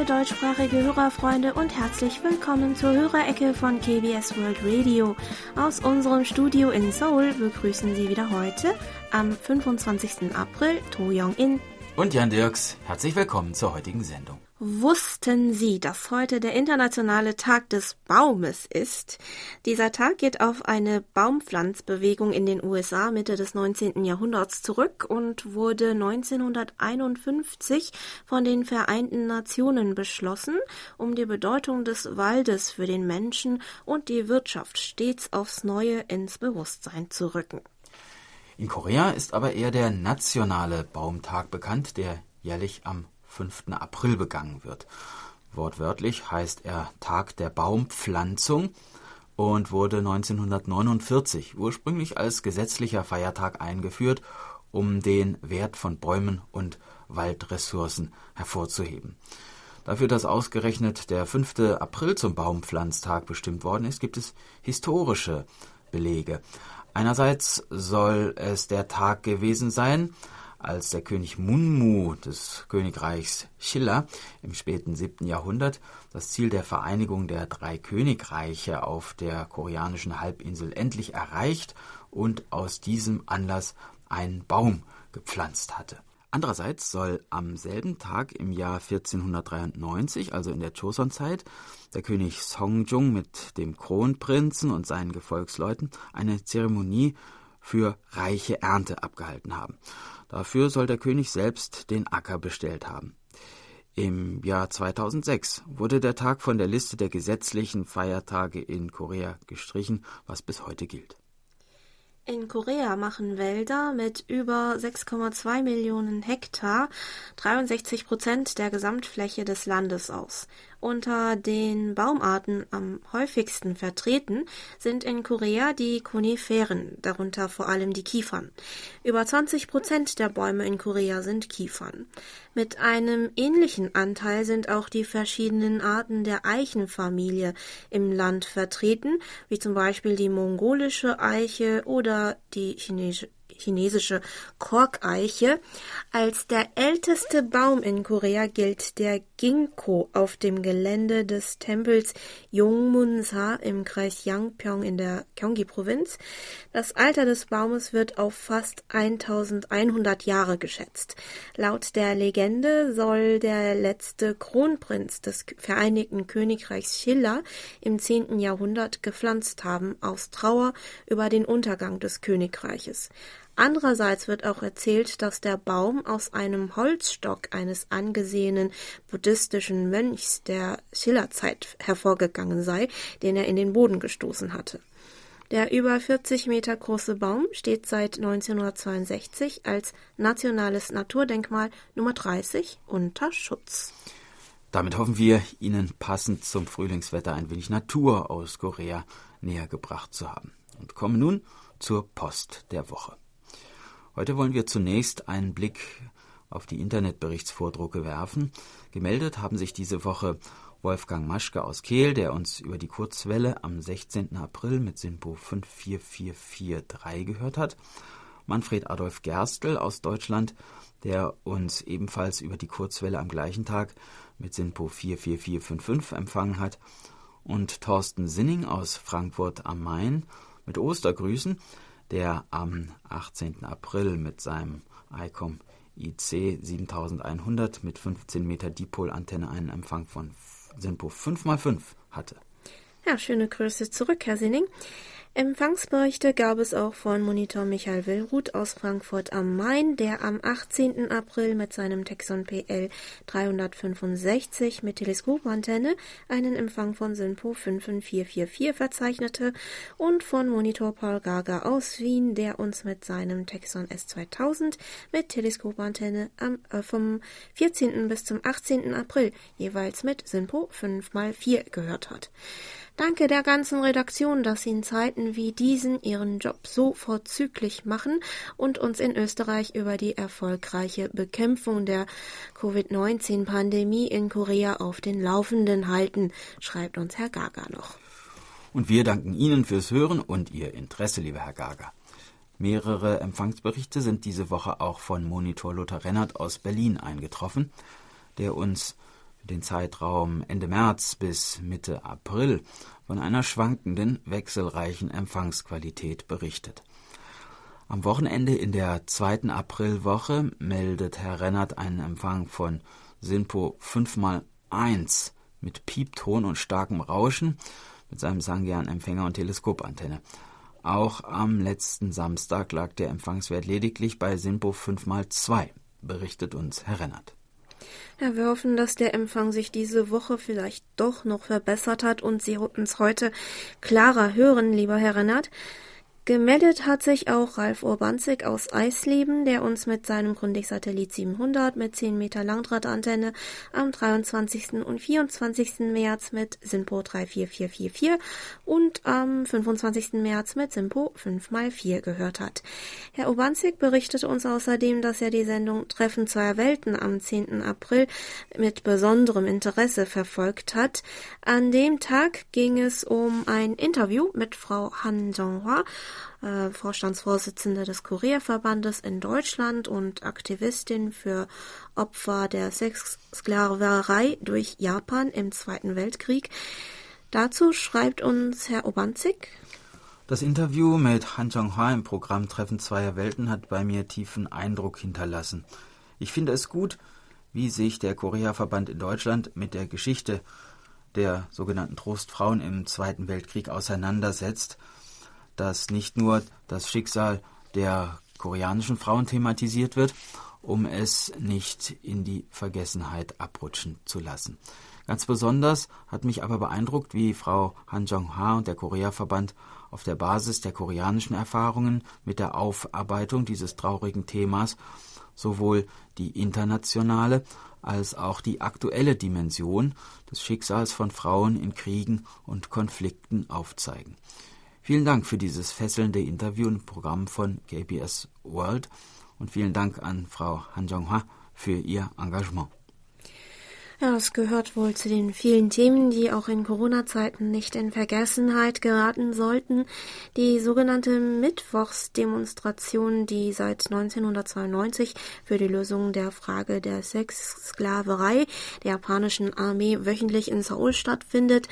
liebe deutschsprachige Hörerfreunde und herzlich willkommen zur Hörerecke von KBS World Radio. Aus unserem Studio in Seoul begrüßen Sie wieder heute am 25. April To Young-in und Jan Dirks. Herzlich willkommen zur heutigen Sendung. Wussten Sie, dass heute der internationale Tag des Baumes ist? Dieser Tag geht auf eine Baumpflanzbewegung in den USA Mitte des 19. Jahrhunderts zurück und wurde 1951 von den Vereinten Nationen beschlossen, um die Bedeutung des Waldes für den Menschen und die Wirtschaft stets aufs Neue ins Bewusstsein zu rücken. In Korea ist aber eher der nationale Baumtag bekannt, der jährlich am 5. April begangen wird. Wortwörtlich heißt er Tag der Baumpflanzung und wurde 1949 ursprünglich als gesetzlicher Feiertag eingeführt, um den Wert von Bäumen und Waldressourcen hervorzuheben. Dafür, dass ausgerechnet der 5. April zum Baumpflanztag bestimmt worden ist, gibt es historische Belege. Einerseits soll es der Tag gewesen sein, als der König Munmu des Königreichs Schiller im späten 7. Jahrhundert das Ziel der Vereinigung der drei Königreiche auf der koreanischen Halbinsel endlich erreicht und aus diesem Anlass einen Baum gepflanzt hatte. Andererseits soll am selben Tag im Jahr 1493, also in der Joseon-Zeit, der König Songjung mit dem Kronprinzen und seinen Gefolgsleuten eine Zeremonie für reiche Ernte abgehalten haben. Dafür soll der König selbst den Acker bestellt haben. Im Jahr 2006 wurde der Tag von der Liste der gesetzlichen Feiertage in Korea gestrichen, was bis heute gilt. In Korea machen Wälder mit über 6,2 Millionen Hektar 63 Prozent der Gesamtfläche des Landes aus. Unter den Baumarten am häufigsten vertreten sind in Korea die Koniferen, darunter vor allem die Kiefern. Über 20 Prozent der Bäume in Korea sind Kiefern. Mit einem ähnlichen Anteil sind auch die verschiedenen Arten der Eichenfamilie im Land vertreten, wie zum Beispiel die mongolische Eiche oder die chinesische chinesische Korkeiche. Als der älteste Baum in Korea gilt der Ginkgo auf dem Gelände des Tempels Yongmunsa im Kreis Yangpyeong in der Gyeonggi-Provinz. Das Alter des Baumes wird auf fast 1100 Jahre geschätzt. Laut der Legende soll der letzte Kronprinz des Vereinigten Königreichs Schiller im 10. Jahrhundert gepflanzt haben aus Trauer über den Untergang des Königreiches. Andererseits wird auch erzählt, dass der Baum aus einem Holzstock eines angesehenen buddhistischen Mönchs der Schillerzeit hervorgegangen sei, den er in den Boden gestoßen hatte. Der über 40 Meter große Baum steht seit 1962 als nationales Naturdenkmal Nummer 30 unter Schutz. Damit hoffen wir, Ihnen passend zum Frühlingswetter ein wenig Natur aus Korea näher gebracht zu haben. Und kommen nun zur Post der Woche. Heute wollen wir zunächst einen Blick auf die Internetberichtsvordrucke werfen. Gemeldet haben sich diese Woche Wolfgang Maschke aus Kehl, der uns über die Kurzwelle am 16. April mit SINPO 54443 gehört hat. Manfred Adolf Gerstl aus Deutschland, der uns ebenfalls über die Kurzwelle am gleichen Tag mit SINPO 44455 empfangen hat. Und Thorsten Sinning aus Frankfurt am Main mit Ostergrüßen, der am 18. April mit seinem ICOM IC 7100 mit 15 Meter Dipolantenne einen Empfang von SINPO 5x5 hatte. Ja, schöne Grüße zurück, Herr Sinning. Empfangsberichte gab es auch von Monitor Michael Willruth aus Frankfurt am Main, der am 18. April mit seinem Texon PL 365 mit Teleskopantenne einen Empfang von SINPO 55444 verzeichnete und von Monitor Paul Gaga aus Wien, der uns mit seinem Texon S2000 mit Teleskopantenne am, äh, vom 14. bis zum 18. April jeweils mit SINPO 5x4 gehört hat. Danke der ganzen Redaktion, dass Sie in Zeiten wie diesen Ihren Job so vorzüglich machen und uns in Österreich über die erfolgreiche Bekämpfung der Covid-19-Pandemie in Korea auf den Laufenden halten, schreibt uns Herr Gaga noch. Und wir danken Ihnen fürs Hören und Ihr Interesse, lieber Herr Gaga. Mehrere Empfangsberichte sind diese Woche auch von Monitor Lothar Rennert aus Berlin eingetroffen, der uns den Zeitraum Ende März bis Mitte April von einer schwankenden, wechselreichen Empfangsqualität berichtet. Am Wochenende in der zweiten Aprilwoche meldet Herr Rennert einen Empfang von SINPO 5x1 mit Piepton und starkem Rauschen mit seinem Sangian-Empfänger und Teleskopantenne. Auch am letzten Samstag lag der Empfangswert lediglich bei SINPO 5x2, berichtet uns Herr Rennert. Ja, wir hoffen, dass der Empfang sich diese Woche vielleicht doch noch verbessert hat und Sie uns heute klarer hören, lieber Herr Rennert. Gemeldet hat sich auch Ralf Urbanzig aus Eisleben, der uns mit seinem Grundig-Satellit 700 mit 10 Meter Langdrahtantenne am 23. und 24. März mit SINPO 34444 und am 25. März mit SINPO 5x4 gehört hat. Herr Urbanzig berichtete uns außerdem, dass er die Sendung Treffen zweier Welten am 10. April mit besonderem Interesse verfolgt hat. An dem Tag ging es um ein Interview mit Frau Han Jonghua, äh, Vorstandsvorsitzende des Korea-Verbandes in Deutschland und Aktivistin für Opfer der Sexsklaverei durch Japan im Zweiten Weltkrieg. Dazu schreibt uns Herr Obanzik. Das Interview mit Han Jong-ha im Programm Treffen zweier Welten hat bei mir tiefen Eindruck hinterlassen. Ich finde es gut, wie sich der Korea-Verband in Deutschland mit der Geschichte der sogenannten Trostfrauen im Zweiten Weltkrieg auseinandersetzt dass nicht nur das Schicksal der koreanischen Frauen thematisiert wird, um es nicht in die Vergessenheit abrutschen zu lassen. Ganz besonders hat mich aber beeindruckt, wie Frau Han Jong-ha und der Korea-Verband auf der Basis der koreanischen Erfahrungen mit der Aufarbeitung dieses traurigen Themas sowohl die internationale als auch die aktuelle Dimension des Schicksals von Frauen in Kriegen und Konflikten aufzeigen. Vielen Dank für dieses fesselnde Interview im Programm von KBS World und vielen Dank an Frau Han Jong-ha für ihr Engagement. Ja, es gehört wohl zu den vielen Themen, die auch in Corona-Zeiten nicht in Vergessenheit geraten sollten. Die sogenannte Mittwochsdemonstration, die seit 1992 für die Lösung der Frage der Sexsklaverei der japanischen Armee wöchentlich in Seoul stattfindet,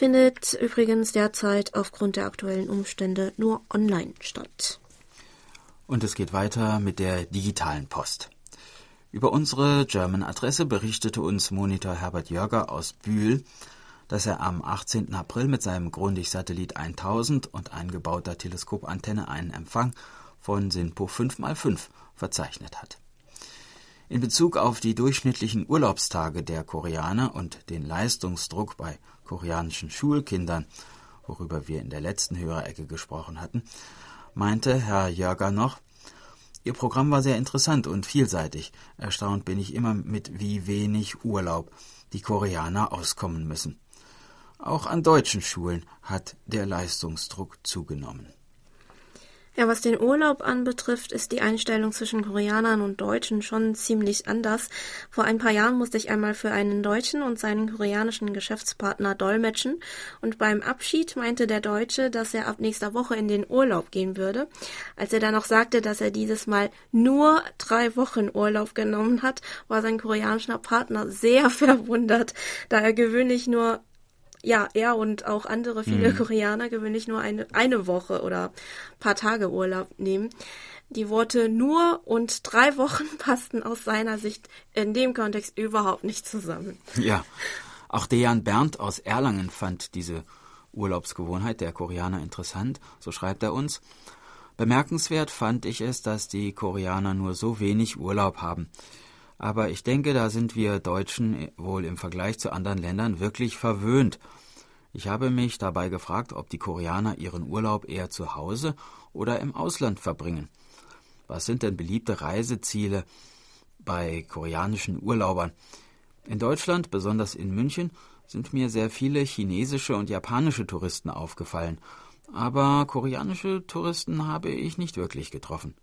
findet übrigens derzeit aufgrund der aktuellen Umstände nur online statt. Und es geht weiter mit der digitalen Post. Über unsere German-Adresse berichtete uns Monitor Herbert Jörger aus Bühl, dass er am 18. April mit seinem Grundig-Satellit 1000 und eingebauter Teleskopantenne einen Empfang von SINPO 5x5 verzeichnet hat. In Bezug auf die durchschnittlichen Urlaubstage der Koreaner und den Leistungsdruck bei koreanischen Schulkindern, worüber wir in der letzten Hörerecke gesprochen hatten, meinte Herr Jörger noch, Ihr Programm war sehr interessant und vielseitig. Erstaunt bin ich immer mit wie wenig Urlaub die Koreaner auskommen müssen. Auch an deutschen Schulen hat der Leistungsdruck zugenommen. Ja, was den Urlaub anbetrifft, ist die Einstellung zwischen Koreanern und Deutschen schon ziemlich anders. Vor ein paar Jahren musste ich einmal für einen Deutschen und seinen koreanischen Geschäftspartner dolmetschen und beim Abschied meinte der Deutsche, dass er ab nächster Woche in den Urlaub gehen würde. Als er dann noch sagte, dass er dieses Mal nur drei Wochen Urlaub genommen hat, war sein koreanischer Partner sehr verwundert, da er gewöhnlich nur ja, er und auch andere viele mhm. Koreaner gewöhnlich nur eine, eine Woche oder paar Tage Urlaub nehmen. Die Worte nur und drei Wochen passten aus seiner Sicht in dem Kontext überhaupt nicht zusammen. Ja, auch Dejan Berndt aus Erlangen fand diese Urlaubsgewohnheit der Koreaner interessant, so schreibt er uns. Bemerkenswert fand ich es, dass die Koreaner nur so wenig Urlaub haben. Aber ich denke, da sind wir Deutschen wohl im Vergleich zu anderen Ländern wirklich verwöhnt. Ich habe mich dabei gefragt, ob die Koreaner ihren Urlaub eher zu Hause oder im Ausland verbringen. Was sind denn beliebte Reiseziele bei koreanischen Urlaubern? In Deutschland, besonders in München, sind mir sehr viele chinesische und japanische Touristen aufgefallen, aber koreanische Touristen habe ich nicht wirklich getroffen.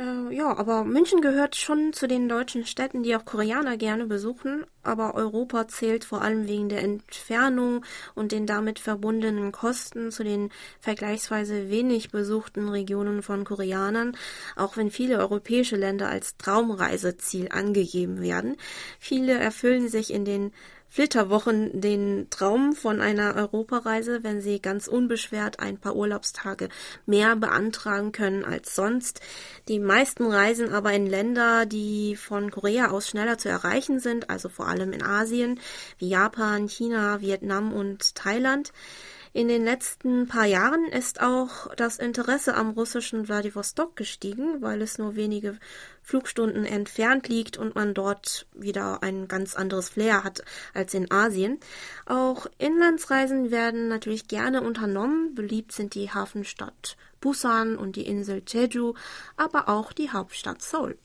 Äh, ja, aber München gehört schon zu den deutschen Städten, die auch Koreaner gerne besuchen, aber Europa zählt vor allem wegen der Entfernung und den damit verbundenen Kosten zu den vergleichsweise wenig besuchten Regionen von Koreanern, auch wenn viele europäische Länder als Traumreiseziel angegeben werden. Viele erfüllen sich in den Flitterwochen den Traum von einer Europareise, wenn sie ganz unbeschwert ein paar Urlaubstage mehr beantragen können als sonst. Die meisten reisen aber in Länder, die von Korea aus schneller zu erreichen sind, also vor allem in Asien, wie Japan, China, Vietnam und Thailand. In den letzten paar Jahren ist auch das Interesse am russischen Wladiwostok gestiegen, weil es nur wenige Flugstunden entfernt liegt und man dort wieder ein ganz anderes Flair hat als in Asien. Auch Inlandsreisen werden natürlich gerne unternommen. Beliebt sind die Hafenstadt Busan und die Insel Jeju, aber auch die Hauptstadt Seoul.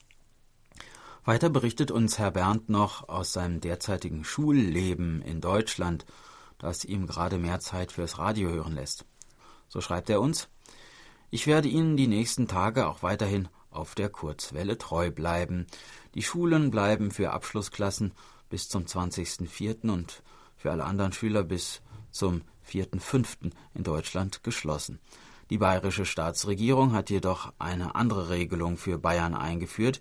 Weiter berichtet uns Herr Berndt noch aus seinem derzeitigen Schulleben in Deutschland – das ihm gerade mehr Zeit fürs Radio hören lässt. So schreibt er uns Ich werde Ihnen die nächsten Tage auch weiterhin auf der Kurzwelle treu bleiben. Die Schulen bleiben für Abschlussklassen bis zum 20.04. und für alle anderen Schüler bis zum 4.05. in Deutschland geschlossen. Die bayerische Staatsregierung hat jedoch eine andere Regelung für Bayern eingeführt.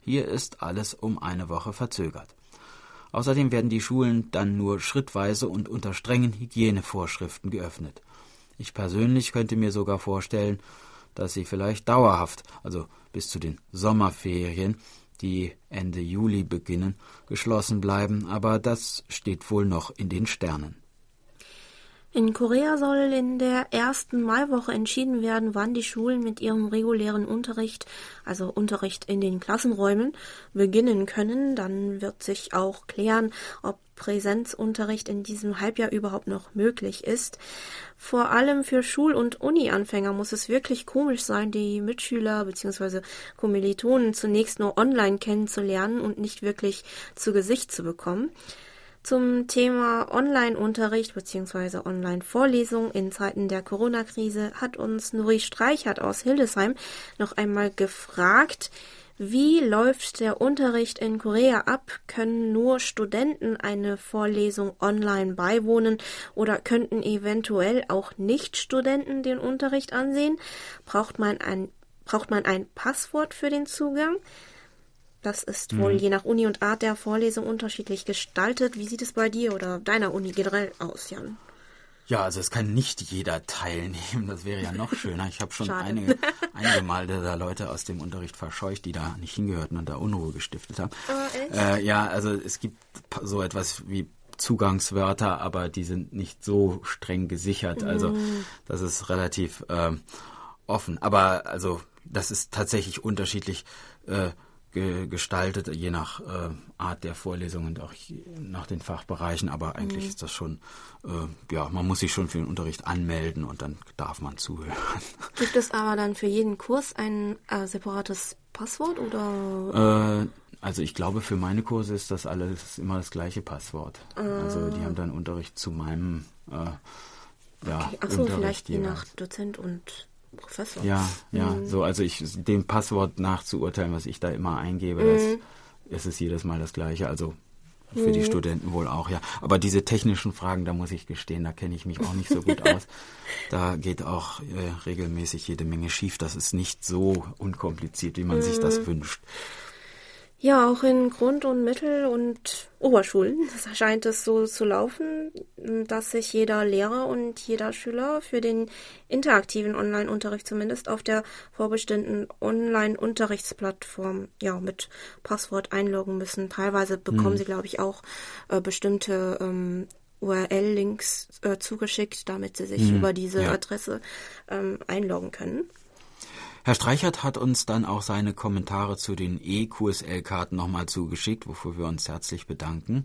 Hier ist alles um eine Woche verzögert. Außerdem werden die Schulen dann nur schrittweise und unter strengen Hygienevorschriften geöffnet. Ich persönlich könnte mir sogar vorstellen, dass sie vielleicht dauerhaft, also bis zu den Sommerferien, die Ende Juli beginnen, geschlossen bleiben, aber das steht wohl noch in den Sternen. In Korea soll in der ersten Maiwoche entschieden werden, wann die Schulen mit ihrem regulären Unterricht, also Unterricht in den Klassenräumen, beginnen können. Dann wird sich auch klären, ob Präsenzunterricht in diesem Halbjahr überhaupt noch möglich ist. Vor allem für Schul- und Uni-Anfänger muss es wirklich komisch sein, die Mitschüler bzw. Kommilitonen zunächst nur online kennenzulernen und nicht wirklich zu Gesicht zu bekommen. Zum Thema Online-Unterricht bzw. Online-Vorlesung in Zeiten der Corona-Krise hat uns Nuri Streichert aus Hildesheim noch einmal gefragt, wie läuft der Unterricht in Korea ab? Können nur Studenten eine Vorlesung online beiwohnen oder könnten eventuell auch Nicht-Studenten den Unterricht ansehen? Braucht man ein, braucht man ein Passwort für den Zugang? Das ist wohl mhm. je nach Uni und Art der Vorlesung unterschiedlich gestaltet. Wie sieht es bei dir oder deiner Uni generell aus, Jan? Ja, also es kann nicht jeder teilnehmen. Das wäre ja noch schöner. Ich habe schon einige, einige Mal da Leute aus dem Unterricht verscheucht, die da nicht hingehörten und da Unruhe gestiftet haben. Oh, äh, ja, also es gibt so etwas wie Zugangswörter, aber die sind nicht so streng gesichert. Also mhm. das ist relativ äh, offen. Aber also das ist tatsächlich unterschiedlich. Äh, ge gestaltet, je nach äh, Art der Vorlesung und auch nach den Fachbereichen. Aber eigentlich mhm. ist das schon, äh, ja, man muss sich schon für den Unterricht anmelden und dann darf man zuhören. Gibt es aber dann für jeden Kurs ein äh, separates Passwort oder? Äh, also ich glaube, für meine Kurse ist das alles immer das gleiche Passwort. Also die haben dann Unterricht zu meinem äh, ja, okay. Achso, vielleicht je nach Dozent und Professor. Ja, ja, mhm. so, also ich, dem Passwort nachzuurteilen, was ich da immer eingebe, mhm. das, ist jedes Mal das Gleiche, also für mhm. die Studenten wohl auch, ja. Aber diese technischen Fragen, da muss ich gestehen, da kenne ich mich auch nicht so gut aus. Da geht auch äh, regelmäßig jede Menge schief. Das ist nicht so unkompliziert, wie man sich das mhm. wünscht. Ja, auch in Grund- und Mittel- und Oberschulen scheint es so zu laufen, dass sich jeder Lehrer und jeder Schüler für den interaktiven Online-Unterricht zumindest auf der vorbestimmten Online-Unterrichtsplattform ja mit Passwort einloggen müssen. Teilweise bekommen hm. sie, glaube ich, auch äh, bestimmte ähm, URL-Links äh, zugeschickt, damit sie sich hm. über diese ja. Adresse ähm, einloggen können. Herr Streichert hat uns dann auch seine Kommentare zu den E-QSL-Karten nochmal zugeschickt, wofür wir uns herzlich bedanken.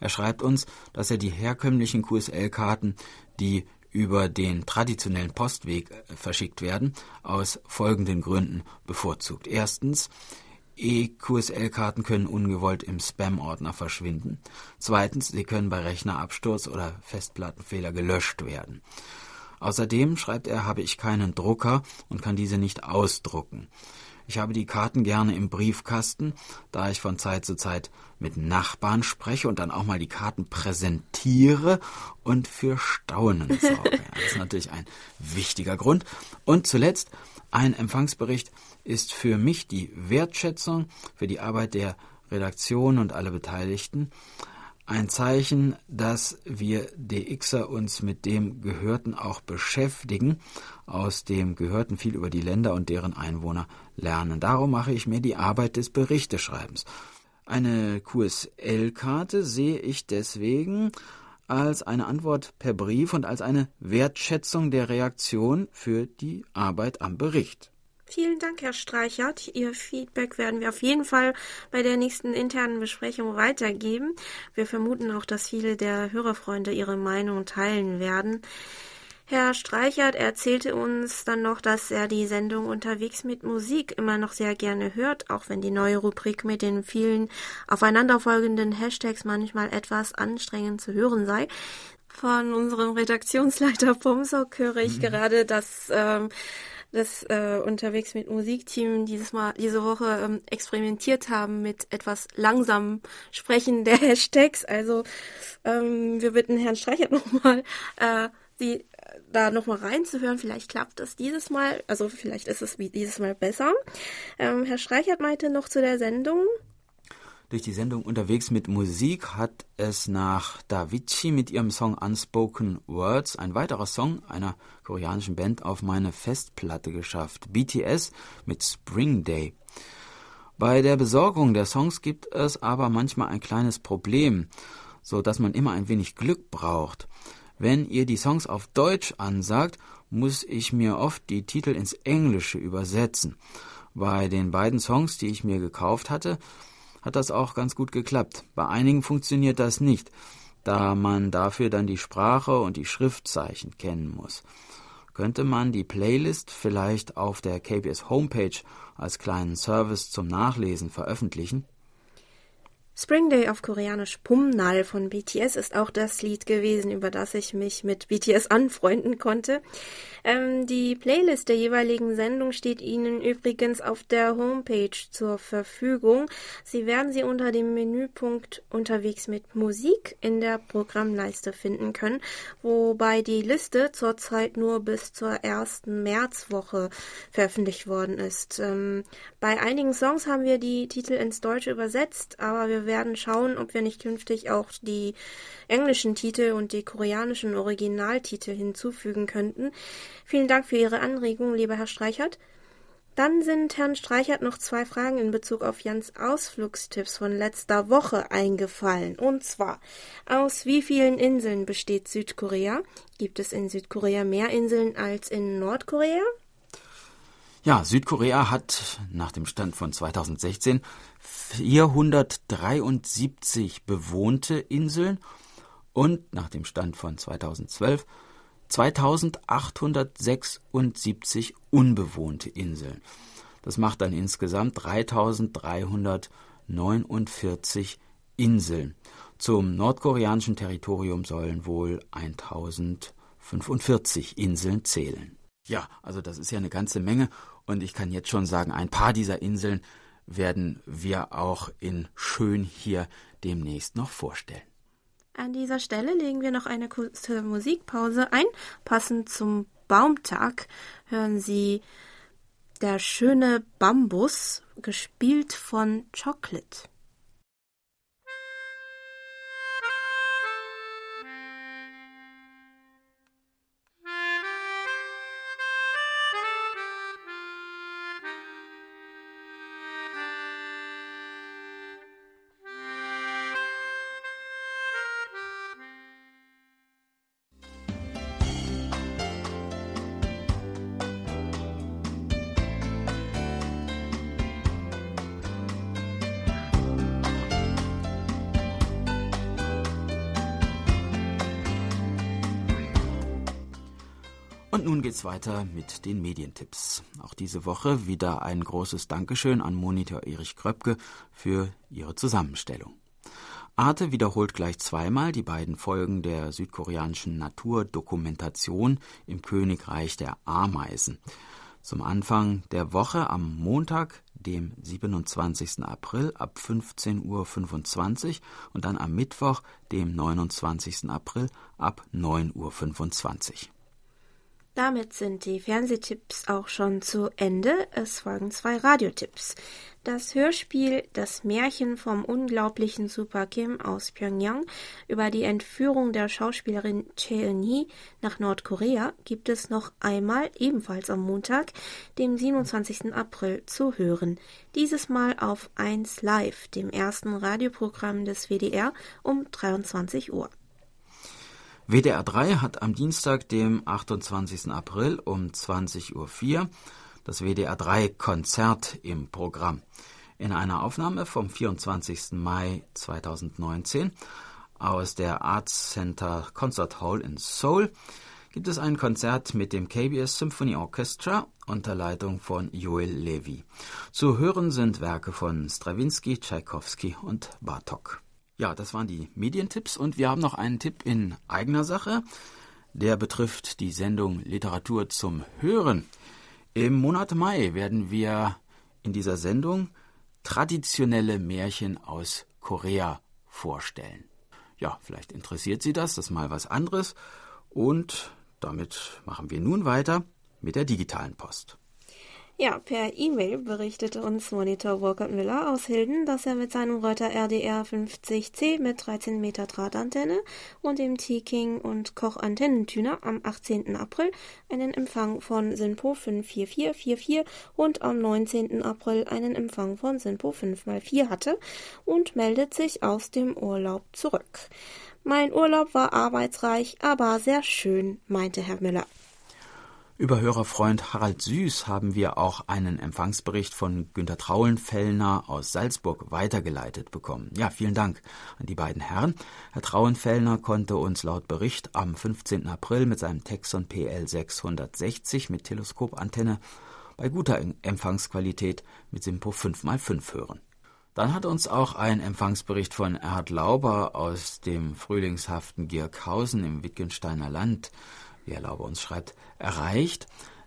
Er schreibt uns, dass er die herkömmlichen QSL-Karten, die über den traditionellen Postweg äh, verschickt werden, aus folgenden Gründen bevorzugt. Erstens, E-QSL-Karten können ungewollt im Spam-Ordner verschwinden. Zweitens, sie können bei Rechnerabsturz oder Festplattenfehler gelöscht werden. Außerdem, schreibt er, habe ich keinen Drucker und kann diese nicht ausdrucken. Ich habe die Karten gerne im Briefkasten, da ich von Zeit zu Zeit mit Nachbarn spreche und dann auch mal die Karten präsentiere und für Staunen sorge. das ist natürlich ein wichtiger Grund. Und zuletzt, ein Empfangsbericht ist für mich die Wertschätzung für die Arbeit der Redaktion und alle Beteiligten. Ein Zeichen, dass wir DXer uns mit dem Gehörten auch beschäftigen, aus dem Gehörten viel über die Länder und deren Einwohner lernen. Darum mache ich mir die Arbeit des Berichteschreibens. Eine QSL-Karte sehe ich deswegen als eine Antwort per Brief und als eine Wertschätzung der Reaktion für die Arbeit am Bericht. Vielen Dank, Herr Streichert. Ihr Feedback werden wir auf jeden Fall bei der nächsten internen Besprechung weitergeben. Wir vermuten auch, dass viele der Hörerfreunde ihre Meinung teilen werden. Herr Streichert erzählte uns dann noch, dass er die Sendung unterwegs mit Musik immer noch sehr gerne hört, auch wenn die neue Rubrik mit den vielen aufeinanderfolgenden Hashtags manchmal etwas anstrengend zu hören sei. Von unserem Redaktionsleiter Pomsok höre ich mhm. gerade, dass ähm, das äh, unterwegs mit Musikteam dieses Mal diese Woche ähm, experimentiert haben mit etwas langsam Sprechen der Hashtags. Also ähm, wir bitten Herrn Streichert nochmal, äh, sie äh, da nochmal reinzuhören. Vielleicht klappt das dieses Mal, also vielleicht ist es wie dieses Mal besser. Ähm, Herr Streichert meinte noch zu der Sendung, durch die Sendung Unterwegs mit Musik hat es nach Davichi mit ihrem Song Unspoken Words ein weiterer Song einer koreanischen Band auf meine Festplatte geschafft. BTS mit Spring Day. Bei der Besorgung der Songs gibt es aber manchmal ein kleines Problem, so dass man immer ein wenig Glück braucht. Wenn ihr die Songs auf Deutsch ansagt, muss ich mir oft die Titel ins Englische übersetzen. Bei den beiden Songs, die ich mir gekauft hatte, hat das auch ganz gut geklappt. Bei einigen funktioniert das nicht, da man dafür dann die Sprache und die Schriftzeichen kennen muss. Könnte man die Playlist vielleicht auf der KBS Homepage als kleinen Service zum Nachlesen veröffentlichen? Spring Day auf Koreanisch Pumnal von BTS ist auch das Lied gewesen, über das ich mich mit BTS anfreunden konnte. Ähm, die Playlist der jeweiligen Sendung steht Ihnen übrigens auf der Homepage zur Verfügung. Sie werden sie unter dem Menüpunkt unterwegs mit Musik in der Programmleiste finden können, wobei die Liste zurzeit nur bis zur ersten Märzwoche veröffentlicht worden ist. Ähm, bei einigen Songs haben wir die Titel ins Deutsche übersetzt, aber wir werden schauen, ob wir nicht künftig auch die englischen Titel und die koreanischen Originaltitel hinzufügen könnten. Vielen Dank für Ihre Anregung, lieber Herr Streichert. Dann sind Herrn Streichert noch zwei Fragen in Bezug auf Jans Ausflugstipps von letzter Woche eingefallen. Und zwar, aus wie vielen Inseln besteht Südkorea? Gibt es in Südkorea mehr Inseln als in Nordkorea? Ja, Südkorea hat nach dem Stand von 2016 473 bewohnte Inseln und nach dem Stand von 2012 2876 unbewohnte Inseln. Das macht dann insgesamt 3349 Inseln. Zum nordkoreanischen Territorium sollen wohl 1045 Inseln zählen. Ja, also das ist ja eine ganze Menge und ich kann jetzt schon sagen, ein paar dieser Inseln werden wir auch in Schön hier demnächst noch vorstellen. An dieser Stelle legen wir noch eine kurze Musikpause ein. Passend zum Baumtag hören Sie Der schöne Bambus, gespielt von Chocolate. Weiter mit den Medientipps. Auch diese Woche wieder ein großes Dankeschön an Monitor Erich Kröpke für ihre Zusammenstellung. Arte wiederholt gleich zweimal die beiden Folgen der südkoreanischen Naturdokumentation im Königreich der Ameisen. Zum Anfang der Woche am Montag, dem 27. April ab 15.25 Uhr und dann am Mittwoch, dem 29. April ab 9.25 Uhr. Damit sind die Fernsehtipps auch schon zu Ende. Es folgen zwei Radiotipps. Das Hörspiel Das Märchen vom unglaublichen Super Kim aus Pyongyang über die Entführung der Schauspielerin Cheon-hee nach Nordkorea gibt es noch einmal ebenfalls am Montag, dem 27. April zu hören. Dieses Mal auf 1 Live, dem ersten Radioprogramm des WDR um 23 Uhr. WDR 3 hat am Dienstag, dem 28. April um 20.04 Uhr das WDR 3 Konzert im Programm. In einer Aufnahme vom 24. Mai 2019 aus der Arts Center Concert Hall in Seoul gibt es ein Konzert mit dem KBS Symphony Orchestra unter Leitung von Joel Levy. Zu hören sind Werke von Stravinsky, Tschaikowski und Bartok. Ja, das waren die Medientipps und wir haben noch einen Tipp in eigener Sache. Der betrifft die Sendung Literatur zum Hören. Im Monat Mai werden wir in dieser Sendung traditionelle Märchen aus Korea vorstellen. Ja, vielleicht interessiert Sie das, das ist mal was anderes. Und damit machen wir nun weiter mit der digitalen Post. Ja, per E-Mail berichtete uns Monitor Walker Müller aus Hilden, dass er mit seinem Reuter RDR 50C mit 13 Meter Drahtantenne und dem T-King und Koch Antennentüner am 18. April einen Empfang von SINPO 54444 und am 19. April einen Empfang von SINPO 5x4 hatte und meldet sich aus dem Urlaub zurück. Mein Urlaub war arbeitsreich, aber sehr schön, meinte Herr Müller. Über Hörerfreund Harald Süß haben wir auch einen Empfangsbericht von Günter Trauenfellner aus Salzburg weitergeleitet bekommen. Ja, vielen Dank an die beiden Herren. Herr Trauenfellner konnte uns laut Bericht am 15. April mit seinem Texon PL 660 mit Teleskopantenne bei guter Empfangsqualität mit Simpo 5x5 hören. Dann hat uns auch ein Empfangsbericht von Erhard Lauber aus dem frühlingshaften Gierkhausen im Wittgensteiner Land wie Herr Lauber uns schreibt, erreicht,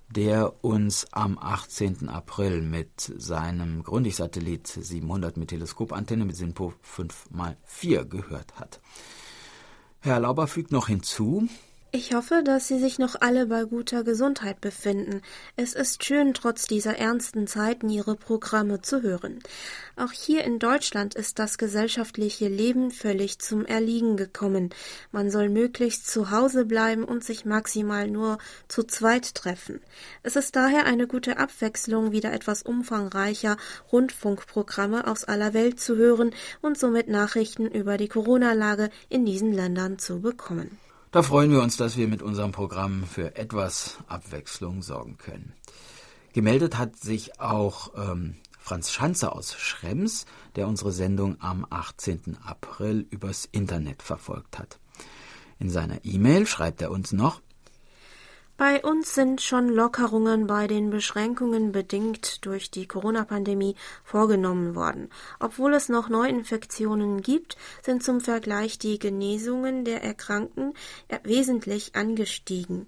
der uns am 18. April mit seinem Grundig-Satellit 700 mit Teleskopantenne mit SINPO 5x4 gehört hat. Herr Lauber fügt noch hinzu, ich hoffe, dass Sie sich noch alle bei guter Gesundheit befinden. Es ist schön, trotz dieser ernsten Zeiten Ihre Programme zu hören. Auch hier in Deutschland ist das gesellschaftliche Leben völlig zum Erliegen gekommen. Man soll möglichst zu Hause bleiben und sich maximal nur zu zweit treffen. Es ist daher eine gute Abwechslung, wieder etwas umfangreicher Rundfunkprogramme aus aller Welt zu hören und somit Nachrichten über die Corona-Lage in diesen Ländern zu bekommen. Da freuen wir uns, dass wir mit unserem Programm für etwas Abwechslung sorgen können. Gemeldet hat sich auch ähm, Franz Schanzer aus Schrems, der unsere Sendung am 18. April übers Internet verfolgt hat. In seiner E-Mail schreibt er uns noch, bei uns sind schon Lockerungen bei den Beschränkungen bedingt durch die Corona-Pandemie vorgenommen worden. Obwohl es noch Neuinfektionen gibt, sind zum Vergleich die Genesungen der Erkrankten wesentlich angestiegen.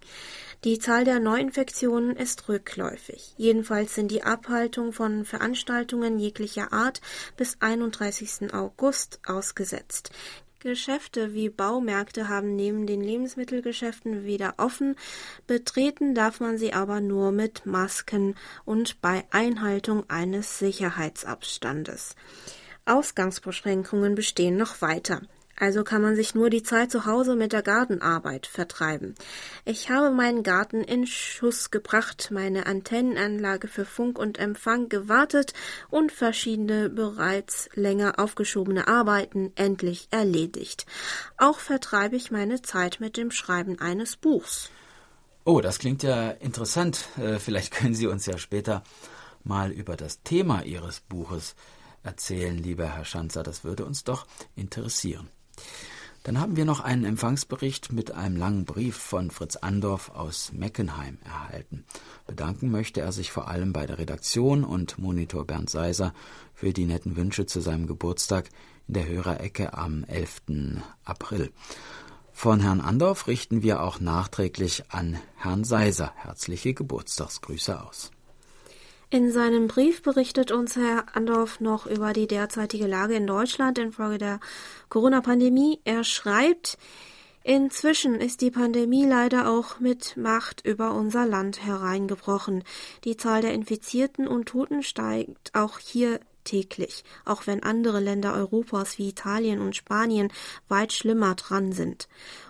Die Zahl der Neuinfektionen ist rückläufig. Jedenfalls sind die Abhaltung von Veranstaltungen jeglicher Art bis 31. August ausgesetzt. Geschäfte wie Baumärkte haben neben den Lebensmittelgeschäften wieder offen, betreten darf man sie aber nur mit Masken und bei Einhaltung eines Sicherheitsabstandes. Ausgangsbeschränkungen bestehen noch weiter. Also kann man sich nur die Zeit zu Hause mit der Gartenarbeit vertreiben. Ich habe meinen Garten in Schuss gebracht, meine Antennenanlage für Funk und Empfang gewartet und verschiedene bereits länger aufgeschobene Arbeiten endlich erledigt. Auch vertreibe ich meine Zeit mit dem Schreiben eines Buchs. Oh, das klingt ja interessant. Äh, vielleicht können Sie uns ja später mal über das Thema Ihres Buches erzählen, lieber Herr Schanzer. Das würde uns doch interessieren. Dann haben wir noch einen Empfangsbericht mit einem langen Brief von Fritz Andorf aus Meckenheim erhalten. Bedanken möchte er sich vor allem bei der Redaktion und Monitor Bernd Seiser für die netten Wünsche zu seinem Geburtstag in der Hörerecke am 11. April. Von Herrn Andorf richten wir auch nachträglich an Herrn Seiser herzliche Geburtstagsgrüße aus. In seinem Brief berichtet uns Herr Andorf noch über die derzeitige Lage in Deutschland infolge der Corona-Pandemie. Er schreibt, Inzwischen ist die Pandemie leider auch mit Macht über unser Land hereingebrochen. Die Zahl der Infizierten und Toten steigt auch hier täglich, auch wenn andere Länder Europas wie Italien und Spanien weit schlimmer dran sind.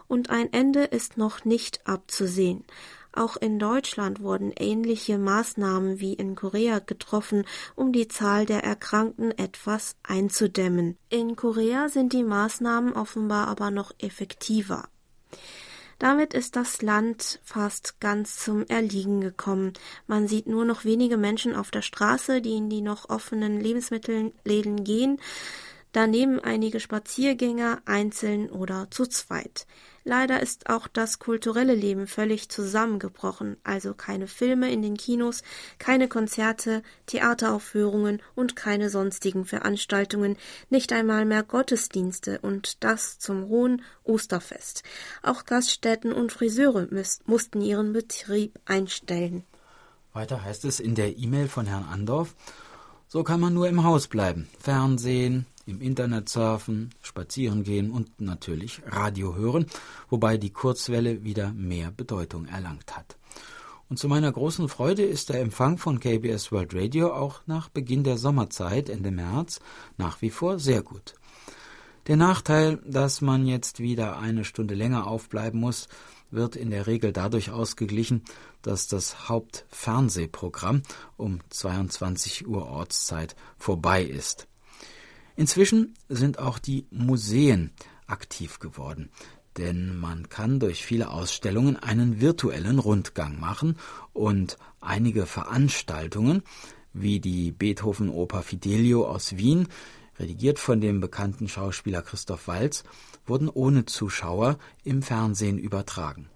Und ein Ende ist noch nicht abzusehen. Auch in Deutschland wurden ähnliche Maßnahmen wie in Korea getroffen, um die Zahl der Erkrankten etwas einzudämmen. In Korea sind die Maßnahmen offenbar aber noch effektiver. Damit ist das Land fast ganz zum Erliegen gekommen. Man sieht nur noch wenige Menschen auf der Straße, die in die noch offenen Lebensmittelläden gehen daneben einige Spaziergänger einzeln oder zu zweit. Leider ist auch das kulturelle Leben völlig zusammengebrochen, also keine Filme in den Kinos, keine Konzerte, Theateraufführungen und keine sonstigen Veranstaltungen, nicht einmal mehr Gottesdienste und das zum hohen Osterfest. Auch Gaststätten und Friseure mussten ihren Betrieb einstellen. Weiter heißt es in der E-Mail von Herrn Andorf, so kann man nur im Haus bleiben, Fernsehen, im Internet surfen, spazieren gehen und natürlich Radio hören, wobei die Kurzwelle wieder mehr Bedeutung erlangt hat. Und zu meiner großen Freude ist der Empfang von KBS World Radio auch nach Beginn der Sommerzeit Ende März nach wie vor sehr gut. Der Nachteil, dass man jetzt wieder eine Stunde länger aufbleiben muss, wird in der Regel dadurch ausgeglichen, dass das Hauptfernsehprogramm um 22 Uhr Ortszeit vorbei ist. Inzwischen sind auch die Museen aktiv geworden, denn man kann durch viele Ausstellungen einen virtuellen Rundgang machen und einige Veranstaltungen, wie die Beethoven-Oper Fidelio aus Wien, redigiert von dem bekannten Schauspieler Christoph Walz, wurden ohne Zuschauer im Fernsehen übertragen.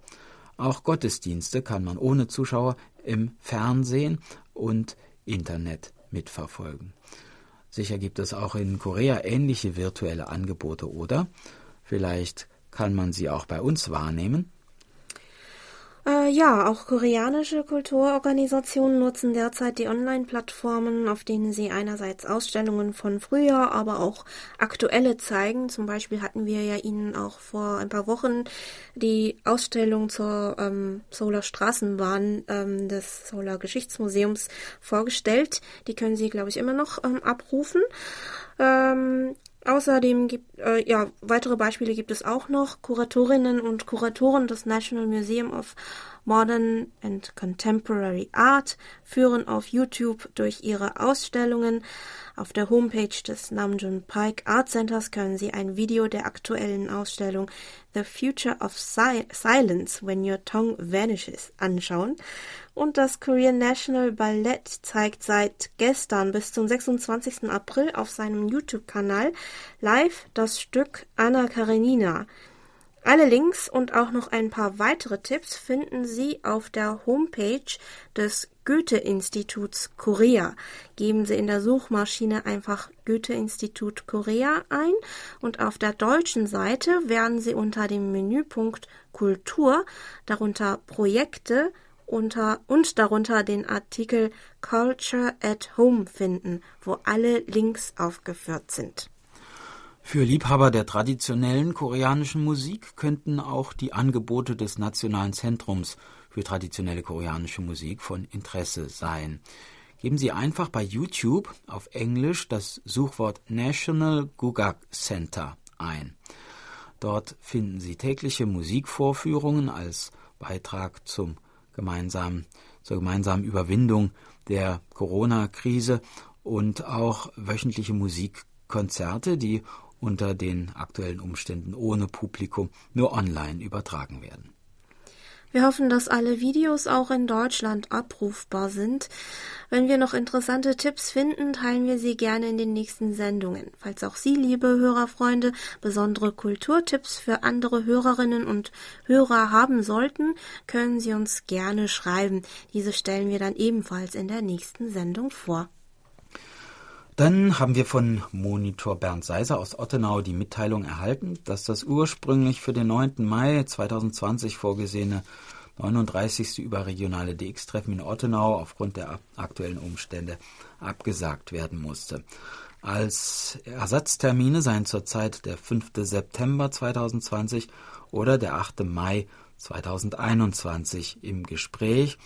Auch Gottesdienste kann man ohne Zuschauer im Fernsehen und Internet mitverfolgen. Sicher gibt es auch in Korea ähnliche virtuelle Angebote, oder? Vielleicht kann man sie auch bei uns wahrnehmen? Äh, ja, auch koreanische Kulturorganisationen nutzen derzeit die Online-Plattformen, auf denen sie einerseits Ausstellungen von früher, aber auch aktuelle zeigen. Zum Beispiel hatten wir ja Ihnen auch vor ein paar Wochen die Ausstellung zur ähm, Solar Straßenbahn ähm, des Solar Geschichtsmuseums vorgestellt. Die können Sie, glaube ich, immer noch ähm, abrufen. Ähm, Außerdem gibt äh, ja weitere Beispiele gibt es auch noch. Kuratorinnen und Kuratoren des National Museum of Modern and Contemporary Art führen auf YouTube durch ihre Ausstellungen. Auf der Homepage des Namjoon Pike Art Centers können Sie ein Video der aktuellen Ausstellung The Future of si Silence When Your Tongue Vanishes anschauen. Und das Korean National Ballet zeigt seit gestern bis zum 26. April auf seinem YouTube-Kanal live das Stück Anna Karenina. Alle Links und auch noch ein paar weitere Tipps finden Sie auf der Homepage des Goethe-Instituts Korea. Geben Sie in der Suchmaschine einfach Goethe-Institut Korea ein und auf der deutschen Seite werden Sie unter dem Menüpunkt Kultur, darunter Projekte unter, und darunter den Artikel Culture at Home finden, wo alle Links aufgeführt sind. Für Liebhaber der traditionellen koreanischen Musik könnten auch die Angebote des Nationalen Zentrums für traditionelle koreanische Musik von Interesse sein. Geben Sie einfach bei YouTube auf Englisch das Suchwort National Gugak Center ein. Dort finden Sie tägliche Musikvorführungen als Beitrag zum gemeinsamen, zur gemeinsamen Überwindung der Corona-Krise und auch wöchentliche Musikkonzerte, die unter den aktuellen Umständen ohne Publikum nur online übertragen werden. Wir hoffen, dass alle Videos auch in Deutschland abrufbar sind. Wenn wir noch interessante Tipps finden, teilen wir sie gerne in den nächsten Sendungen. Falls auch Sie, liebe Hörerfreunde, besondere Kulturtipps für andere Hörerinnen und Hörer haben sollten, können Sie uns gerne schreiben. Diese stellen wir dann ebenfalls in der nächsten Sendung vor. Dann haben wir von Monitor Bernd Seiser aus Ottenau die Mitteilung erhalten, dass das ursprünglich für den 9. Mai 2020 vorgesehene 39. überregionale DX-Treffen in Ottenau aufgrund der aktuellen Umstände abgesagt werden musste. Als Ersatztermine seien zurzeit der 5. September 2020 oder der 8. Mai 2021 im Gespräch.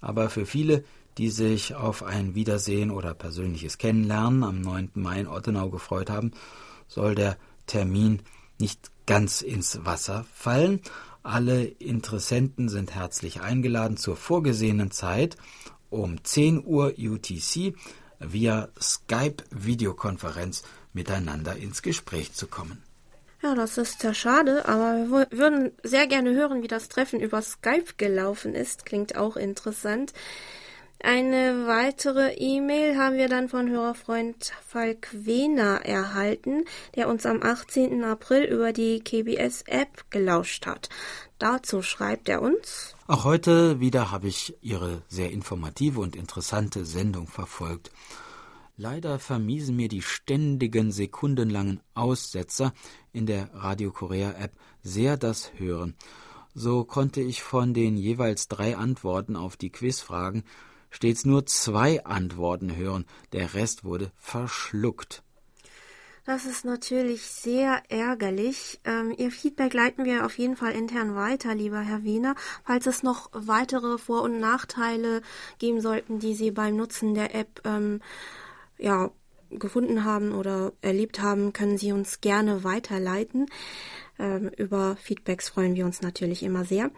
Aber für viele, die sich auf ein Wiedersehen oder persönliches Kennenlernen am 9. Mai in Ottenau gefreut haben, soll der Termin nicht ganz ins Wasser fallen. Alle Interessenten sind herzlich eingeladen zur vorgesehenen Zeit um 10 Uhr UTC via Skype-Videokonferenz miteinander ins Gespräch zu kommen. Ja, das ist ja schade, aber wir würden sehr gerne hören, wie das Treffen über Skype gelaufen ist. Klingt auch interessant. Eine weitere E-Mail haben wir dann von Hörerfreund Falk Wehner erhalten, der uns am 18. April über die KBS-App gelauscht hat. Dazu schreibt er uns. Auch heute wieder habe ich Ihre sehr informative und interessante Sendung verfolgt. Leider vermiesen mir die ständigen sekundenlangen Aussetzer in der Radio Korea App sehr das Hören. So konnte ich von den jeweils drei Antworten auf die Quizfragen stets nur zwei Antworten hören, der Rest wurde verschluckt. Das ist natürlich sehr ärgerlich. Ähm, Ihr Feedback leiten wir auf jeden Fall intern weiter, lieber Herr Wiener. Falls es noch weitere Vor- und Nachteile geben sollten, die Sie beim Nutzen der App ähm, ja, gefunden haben oder erlebt haben, können Sie uns gerne weiterleiten. Ähm, über Feedbacks freuen wir uns natürlich immer sehr.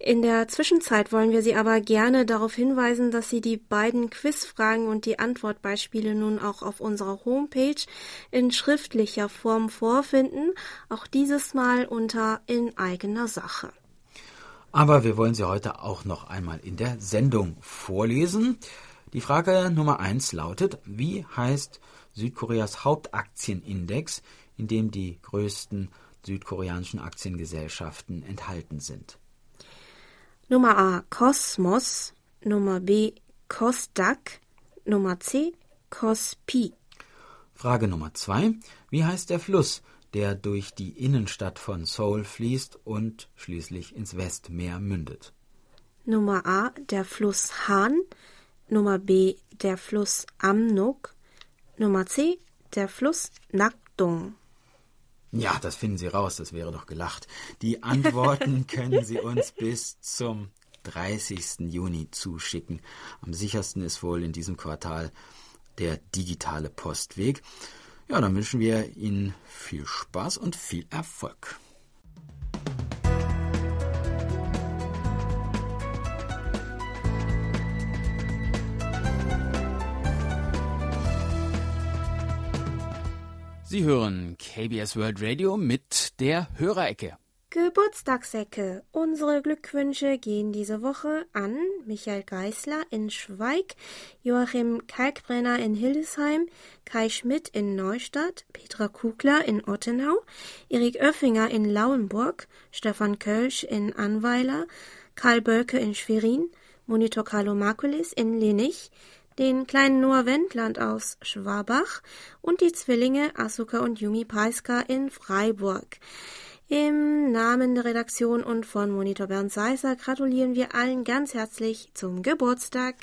In der Zwischenzeit wollen wir Sie aber gerne darauf hinweisen, dass Sie die beiden Quizfragen und die Antwortbeispiele nun auch auf unserer Homepage in schriftlicher Form vorfinden, auch dieses Mal unter in eigener Sache. Aber wir wollen sie heute auch noch einmal in der Sendung vorlesen. Die Frage Nummer eins lautet, wie heißt Südkoreas Hauptaktienindex, in dem die größten südkoreanischen Aktiengesellschaften enthalten sind? Nummer A Kosmos, Nummer B Kostak, Nummer C Kospi. Frage Nummer zwei. Wie heißt der Fluss, der durch die Innenstadt von Seoul fließt und schließlich ins Westmeer mündet? Nummer A der Fluss Han, Nummer B der Fluss Amnok, Nummer C der Fluss Nakdong. Ja, das finden Sie raus, das wäre doch gelacht. Die Antworten können Sie uns bis zum 30. Juni zuschicken. Am sichersten ist wohl in diesem Quartal der digitale Postweg. Ja, dann wünschen wir Ihnen viel Spaß und viel Erfolg. Sie hören KBS World Radio mit der Hörerecke. Geburtstagsecke. Unsere Glückwünsche gehen diese Woche an Michael Geisler in Schweig, Joachim Kalkbrenner in Hildesheim, Kai Schmidt in Neustadt, Petra Kugler in Ottenau, Erik Oeffinger in Lauenburg, Stefan Kölsch in Anweiler, Karl Bölke in Schwerin, Monitor Carlo Markulis in Lenich, den kleinen Noah Wendland aus Schwabach und die Zwillinge Asuka und Yumi Paiska in Freiburg. Im Namen der Redaktion und von Monitor Bernd Seisser gratulieren wir allen ganz herzlich zum Geburtstag.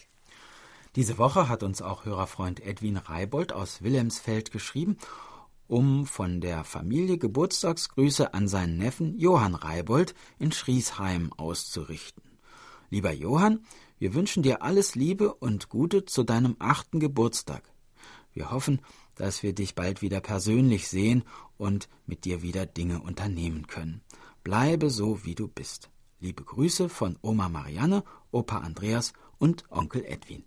Diese Woche hat uns auch Hörerfreund Edwin Reibold aus Wilhelmsfeld geschrieben, um von der Familie Geburtstagsgrüße an seinen Neffen Johann Reibold in Schriesheim auszurichten. Lieber Johann, wir wünschen dir alles Liebe und Gute zu deinem achten Geburtstag. Wir hoffen, dass wir dich bald wieder persönlich sehen und mit dir wieder Dinge unternehmen können. Bleibe so, wie du bist. Liebe Grüße von Oma Marianne, Opa Andreas und Onkel Edwin.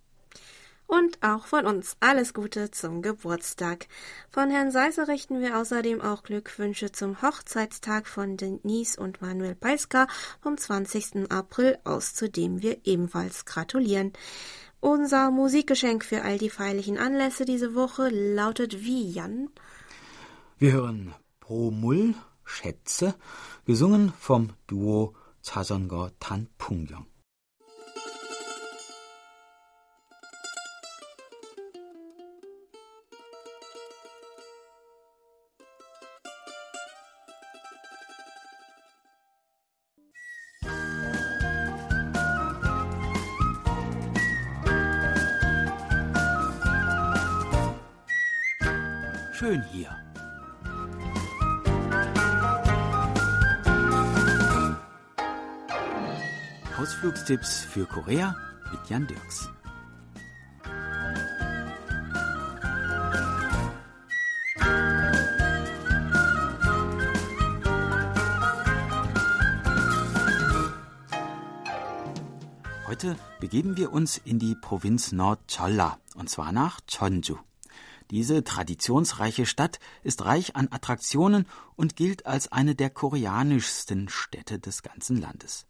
Und auch von uns alles Gute zum Geburtstag. Von Herrn Seisser richten wir außerdem auch Glückwünsche zum Hochzeitstag von Denise und Manuel Peiska vom 20. April aus, zu dem wir ebenfalls gratulieren. Unser Musikgeschenk für all die feierlichen Anlässe diese Woche lautet wie, Jan? Wir hören Promul Schätze, gesungen vom Duo Chasongo Tan Ausflugstipps für Korea mit Jan Dirks. Heute begeben wir uns in die Provinz Nord-Cholla, und zwar nach Cheonju. Diese traditionsreiche Stadt ist reich an Attraktionen und gilt als eine der koreanischsten Städte des ganzen Landes.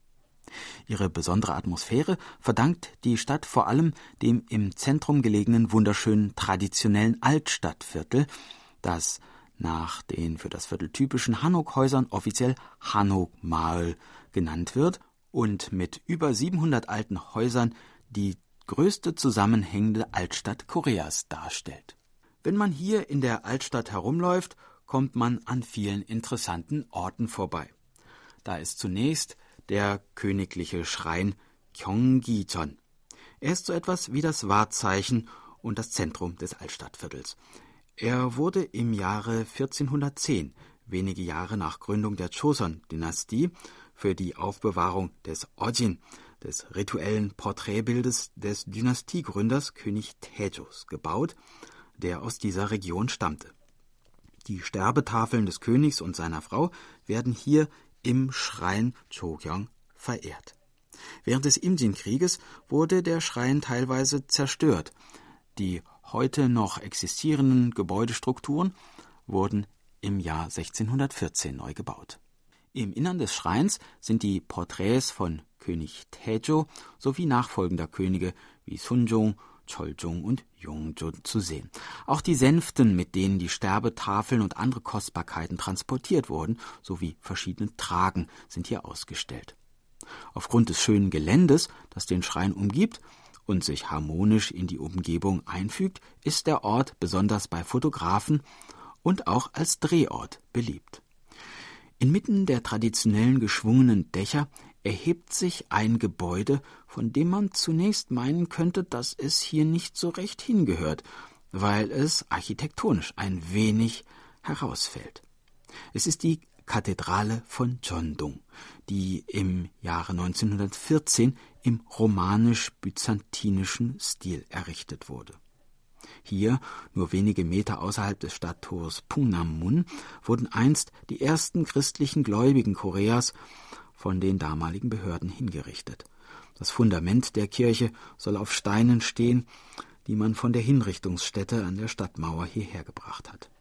Ihre besondere Atmosphäre verdankt die Stadt vor allem dem im Zentrum gelegenen wunderschönen traditionellen Altstadtviertel, das nach den für das Viertel typischen Hanok-Häusern offiziell Hanok-Mael genannt wird und mit über 700 alten Häusern die größte zusammenhängende Altstadt Koreas darstellt. Wenn man hier in der Altstadt herumläuft, kommt man an vielen interessanten Orten vorbei. Da ist zunächst der königliche Schrein Gyeonggi-jeon. Er ist so etwas wie das Wahrzeichen und das Zentrum des Altstadtviertels. Er wurde im Jahre 1410, wenige Jahre nach Gründung der Joseon-Dynastie, für die Aufbewahrung des Ojin, des rituellen Porträtbildes des Dynastiegründers König Taejos, gebaut, der aus dieser Region stammte. Die Sterbetafeln des Königs und seiner Frau werden hier im Schrein Chogyong verehrt. Während des Imjin-Krieges wurde der Schrein teilweise zerstört. Die heute noch existierenden Gebäudestrukturen wurden im Jahr 1614 neu gebaut. Im Innern des Schreins sind die Porträts von König Taejo sowie nachfolgender Könige wie Sunjong, Choljong und Yongjun zu sehen. Auch die Sänften, mit denen die Sterbetafeln und andere Kostbarkeiten transportiert wurden, sowie verschiedene Tragen sind hier ausgestellt. Aufgrund des schönen Geländes, das den Schrein umgibt und sich harmonisch in die Umgebung einfügt, ist der Ort besonders bei Fotografen und auch als Drehort beliebt. Inmitten der traditionellen geschwungenen Dächer erhebt sich ein Gebäude, von dem man zunächst meinen könnte, dass es hier nicht so recht hingehört, weil es architektonisch ein wenig herausfällt. Es ist die Kathedrale von Jondong, die im Jahre 1914 im romanisch-byzantinischen Stil errichtet wurde. Hier, nur wenige Meter außerhalb des Stadttors Pungnamun, wurden einst die ersten christlichen Gläubigen Koreas von den damaligen Behörden hingerichtet. Das Fundament der Kirche soll auf Steinen stehen, die man von der Hinrichtungsstätte an der Stadtmauer hierher gebracht hat.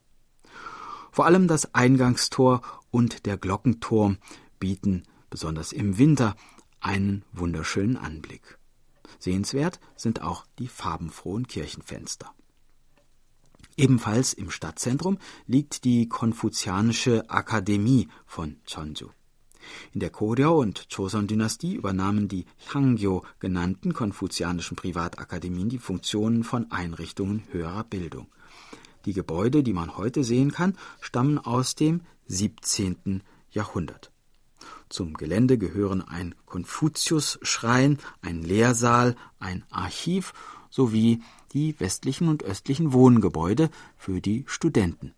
Vor allem das Eingangstor und der Glockenturm bieten, besonders im Winter, einen wunderschönen Anblick. Sehenswert sind auch die farbenfrohen Kirchenfenster. Ebenfalls im Stadtzentrum liegt die Konfuzianische Akademie von Cheonju. In der Koryo- und Joseon-Dynastie übernahmen die Hangyo genannten konfuzianischen Privatakademien die Funktionen von Einrichtungen höherer Bildung. Die Gebäude, die man heute sehen kann, stammen aus dem 17. Jahrhundert. Zum Gelände gehören ein Konfuzius-Schrein, ein Lehrsaal, ein Archiv sowie die westlichen und östlichen Wohngebäude für die Studenten.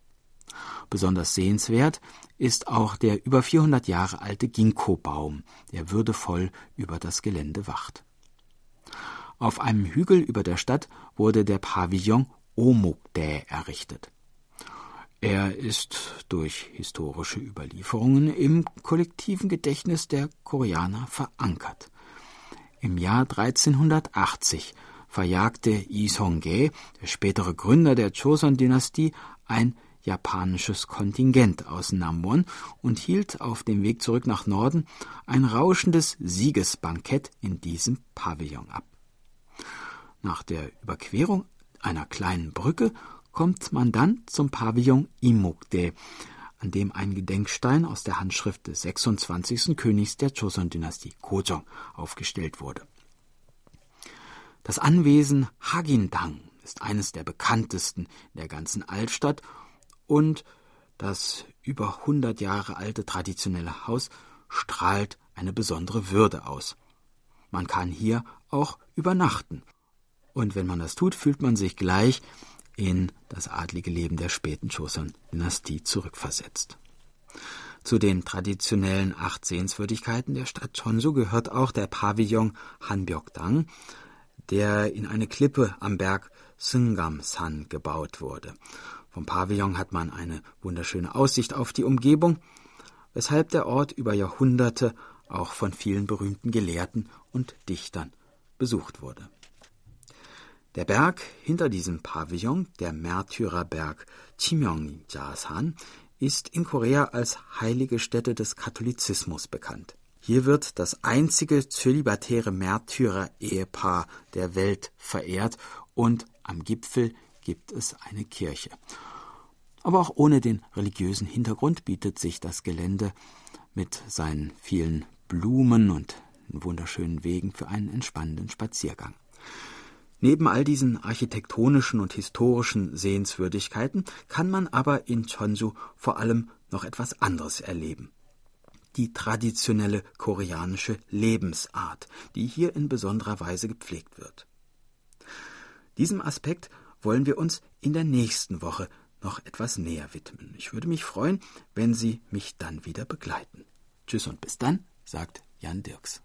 Besonders sehenswert ist auch der über 400 Jahre alte Ginkgo-Baum, der würdevoll über das Gelände wacht. Auf einem Hügel über der Stadt wurde der Pavillon Omukdae errichtet. Er ist durch historische Überlieferungen im kollektiven Gedächtnis der Koreaner verankert. Im Jahr 1380 verjagte Yi Song-ge, der spätere Gründer der Joseon-Dynastie, ein japanisches Kontingent aus Namwon und hielt auf dem Weg zurück nach Norden ein rauschendes Siegesbankett in diesem Pavillon ab. Nach der Überquerung einer kleinen Brücke kommt man dann zum Pavillon Imukde, an dem ein Gedenkstein aus der Handschrift des 26. Königs der Joseon-Dynastie Kojong aufgestellt wurde. Das Anwesen Hagindang ist eines der bekanntesten in der ganzen Altstadt und das über 100 Jahre alte traditionelle Haus strahlt eine besondere Würde aus. Man kann hier auch übernachten. Und wenn man das tut, fühlt man sich gleich in das adlige Leben der späten Joseon-Dynastie zurückversetzt. Zu den traditionellen acht Sehenswürdigkeiten der Stadt Chonsu gehört auch der Pavillon Hanbyokdang, der in eine Klippe am Berg Sungam-san gebaut wurde. Vom Pavillon hat man eine wunderschöne Aussicht auf die Umgebung, weshalb der Ort über Jahrhunderte auch von vielen berühmten Gelehrten und Dichtern besucht wurde. Der Berg hinter diesem Pavillon, der Märtyrerberg Chimyongjasan, ist in Korea als heilige Stätte des Katholizismus bekannt. Hier wird das einzige zölibatäre Märtyrer-Ehepaar der Welt verehrt und am Gipfel gibt es eine Kirche. Aber auch ohne den religiösen Hintergrund bietet sich das Gelände mit seinen vielen Blumen und wunderschönen Wegen für einen entspannenden Spaziergang. Neben all diesen architektonischen und historischen Sehenswürdigkeiten kann man aber in Chonju vor allem noch etwas anderes erleben. Die traditionelle koreanische Lebensart, die hier in besonderer Weise gepflegt wird. Diesem Aspekt wollen wir uns in der nächsten Woche noch etwas näher widmen. Ich würde mich freuen, wenn Sie mich dann wieder begleiten. Tschüss und bis dann, sagt Jan Dirks.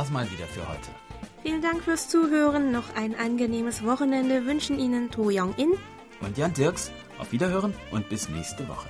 War's mal wieder für heute. Vielen Dank fürs Zuhören. Noch ein angenehmes Wochenende wünschen Ihnen To Young In und Jan Dirks. Auf Wiederhören und bis nächste Woche.